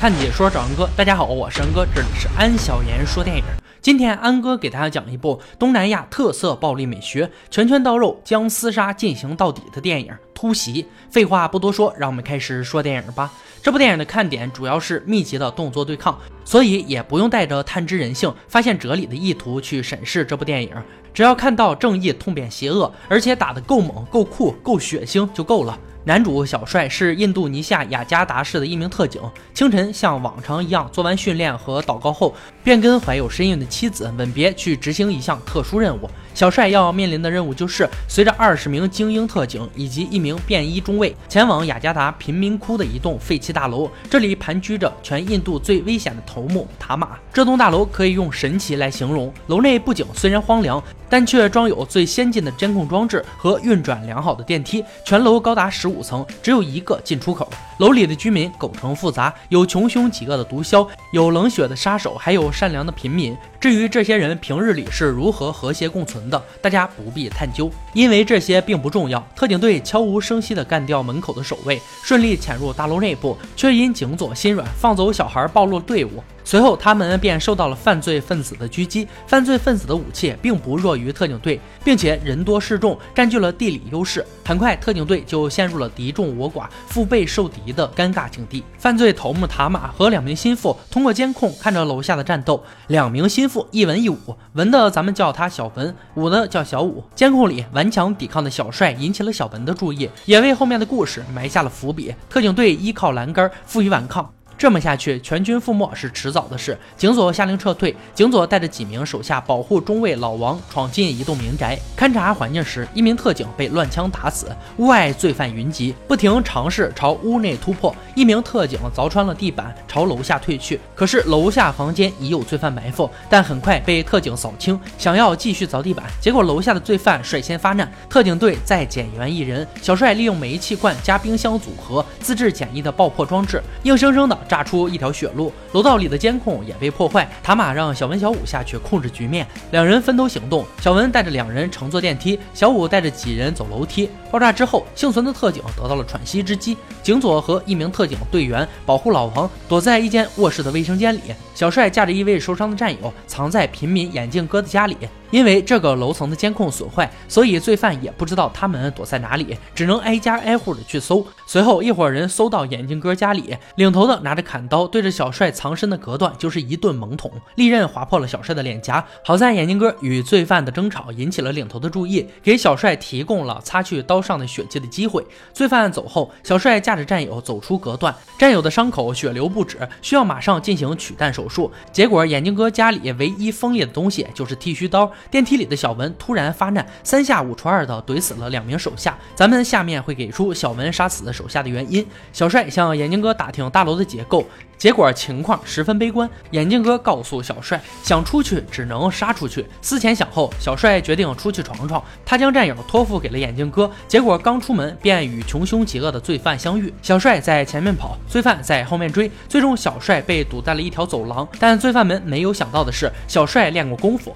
看解说找安哥，大家好，我是安哥，这里是安小言说电影。今天安哥给大家讲一部东南亚特色暴力美学，拳拳到肉，将厮杀进行到底的电影《突袭》。废话不多说，让我们开始说电影吧。这部电影的看点主要是密集的动作对抗，所以也不用带着探知人性、发现哲理的意图去审视这部电影，只要看到正义痛扁邪恶，而且打得够猛、够酷、够血腥就够了。男主小帅是印度尼西亚雅加达市的一名特警。清晨像往常一样做完训练和祷告后，便跟怀有身孕的妻子吻别，去执行一项特殊任务。小帅要面临的任务就是随着二十名精英特警以及一名便衣中尉，前往雅加达贫民窟的一栋废弃大楼。这里盘踞着全印度最危险的头目塔玛。这栋大楼可以用神奇来形容。楼内不仅虽然荒凉，但却装有最先进的监控装置和运转良好的电梯。全楼高达十五层，只有一个进出口。楼里的居民构成复杂，有穷凶极恶的毒枭，有冷血的杀手，还有善良的平民。至于这些人平日里是如何和谐共存的，大家不必探究，因为这些并不重要。特警队悄无声息地干掉门口的守卫，顺利潜入大楼内部，却因警佐心软，放走小孩，暴露队伍。随后，他们便受到了犯罪分子的狙击。犯罪分子的武器并不弱于特警队，并且人多势众，占据了地理优势。很快，特警队就陷入了敌众我寡、腹背受敌的尴尬境地。犯罪头目塔玛和两名心腹通过监控看着楼下的战斗。两名心腹一文一武，文的咱们叫他小文，武的叫小武。监控里顽强抵抗的小帅引起了小文的注意，也为后面的故事埋下了伏笔。特警队依靠栏杆负隅顽抗。这么下去，全军覆没是迟早的事。警佐下令撤退，警佐带着几名手下保护中尉老王闯进一栋民宅勘察环境时，一名特警被乱枪打死。屋外罪犯云集，不停尝试朝屋内突破。一名特警凿穿了地板，朝楼下退去。可是楼下房间已有罪犯埋伏，但很快被特警扫清。想要继续凿地板，结果楼下的罪犯率先发难，特警队再减员一人。小帅利用煤气罐加冰箱组合自制简易的爆破装置，硬生生的。炸出一条血路，楼道里的监控也被破坏。塔玛让小文、小五下去控制局面，两人分头行动。小文带着两人乘坐电梯，小五带着几人走楼梯。爆炸之后，幸存的特警得到了喘息之机。警佐和一名特警队员保护老王，躲在一间卧室的卫生间里。小帅架着一位受伤的战友，藏在平民眼镜哥的家里。因为这个楼层的监控损坏，所以罪犯也不知道他们躲在哪里，只能挨家挨户的去搜。随后，一伙人搜到眼镜哥家里，领头的拿着砍刀对着小帅藏身的隔断就是一顿猛捅，利刃划破了小帅的脸颊。好在眼镜哥与罪犯的争吵引起了领头的注意，给小帅提供了擦去刀上的血迹的机会。罪犯走后，小帅驾着战友走出隔断，战友的伤口血流不止，需要马上进行取弹手术。结果，眼镜哥家里唯一锋利的东西就是剃须刀。电梯里的小文突然发难，三下五除二的怼死了两名手下。咱们下面会给出小文杀死手下的原因。小帅向眼镜哥打听大楼的结构，结果情况十分悲观。眼镜哥告诉小帅，想出去只能杀出去。思前想后，小帅决定出去闯闯。他将战友托付给了眼镜哥，结果刚出门便与穷凶极恶的罪犯相遇。小帅在前面跑，罪犯在后面追，最终小帅被堵在了一条走廊。但罪犯们没有想到的是，小帅练过功夫。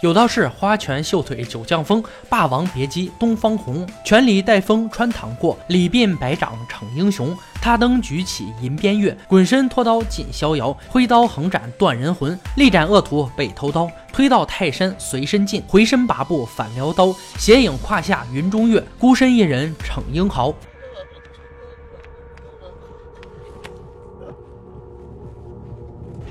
有道是花拳绣腿九将风，霸王别姬东方红，拳里带风穿堂过，礼鬓百掌逞英雄。他登举起银鞭月，滚身脱刀尽逍遥，挥刀横斩断人魂，力斩恶徒被偷刀，推到泰山随身进，回身拔步反撩刀，斜影胯下云中月，孤身一人逞英豪。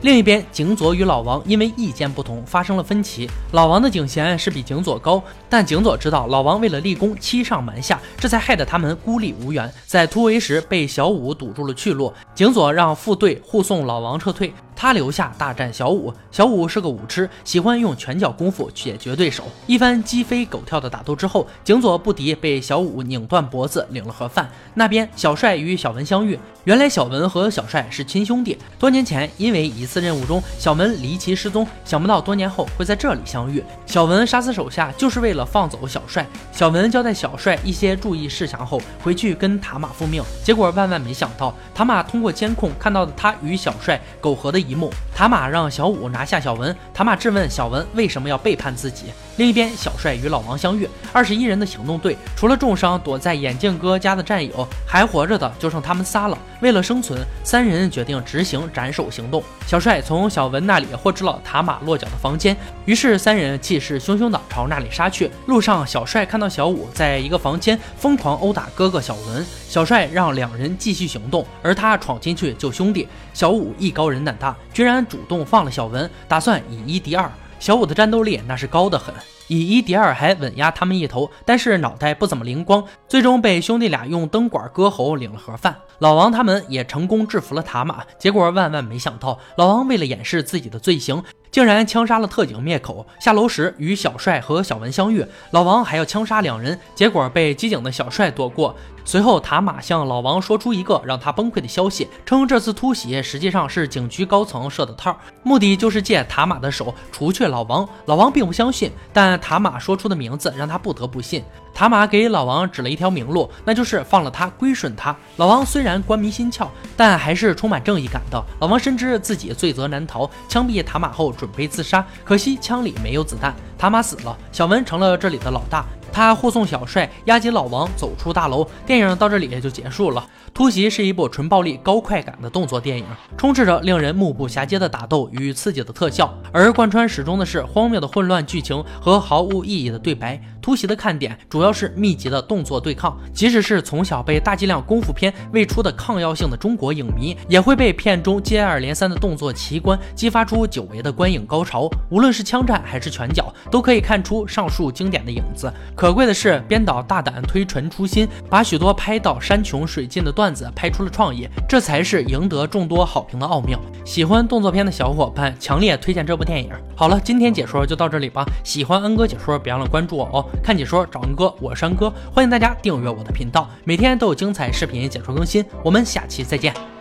另一边，警佐与老王因为意见不同发生了分歧。老王的警衔是比警佐高，但警佐知道老王为了立功欺上瞒下，这才害得他们孤立无援，在突围时被小五堵住了去路。警佐让副队护送老王撤退。他留下大战小五，小五是个武痴，喜欢用拳脚功夫解决对手。一番鸡飞狗跳的打斗之后，景佐不敌，被小五拧断脖子，领了盒饭。那边小帅与小文相遇，原来小文和小帅是亲兄弟。多年前因为一次任务中小文离奇失踪，想不到多年后会在这里相遇。小文杀死手下就是为了放走小帅。小文交代小帅一些注意事项后，回去跟塔玛复命。结果万万没想到，塔玛通过监控看到了他与小帅苟合的。一幕。塔玛让小五拿下小文，塔玛质问小文为什么要背叛自己。另一边，小帅与老王相遇，二十一人的行动队除了重伤躲在眼镜哥家的战友，还活着的就剩他们仨了。为了生存，三人决定执行斩首行动。小帅从小文那里获知了塔玛落脚的房间，于是三人气势汹汹地朝那里杀去。路上，小帅看到小五在一个房间疯狂殴打哥哥小文，小帅让两人继续行动，而他闯进去救兄弟。小五艺高人胆大，居然主动放了小文，打算以一敌二。小五的战斗力那是高得很，以一敌二还稳压他们一头，但是脑袋不怎么灵光，最终被兄弟俩用灯管割喉领了盒饭。老王他们也成功制服了塔玛，结果万万没想到，老王为了掩饰自己的罪行，竟然枪杀了特警灭口。下楼时与小帅和小文相遇，老王还要枪杀两人，结果被机警的小帅躲过。随后，塔玛向老王说出一个让他崩溃的消息，称这次突袭实际上是警局高层设的套，目的就是借塔玛的手除却老王。老王并不相信，但塔玛说出的名字让他不得不信。塔玛给老王指了一条明路，那就是放了他，归顺他。老王虽然官迷心窍，但还是充满正义感的。老王深知自己罪责难逃，枪毙塔玛后准备自杀，可惜枪里没有子弹。塔玛死了，小文成了这里的老大。他护送小帅押解老王走出大楼，电影到这里也就结束了。突袭是一部纯暴力、高快感的动作电影，充斥着令人目不暇接的打斗与刺激的特效，而贯穿始终的是荒谬的混乱剧情和毫无意义的对白。突袭的看点主要是密集的动作对抗，即使是从小被大剂量功夫片喂出的抗药性的中国影迷，也会被片中接二连三的动作奇观激发出久违的观影高潮。无论是枪战还是拳脚，都可以看出上述经典的影子。可贵的是，编导大胆推陈出新，把许多拍到山穷水尽的段子拍出了创意，这才是赢得众多好评的奥妙。喜欢动作片的小伙伴，强烈推荐这部电影。好了，今天解说就到这里吧。喜欢恩哥解说，别忘了关注我哦。看解说找恩哥，我是恩哥，欢迎大家订阅我的频道，每天都有精彩视频解说更新。我们下期再见。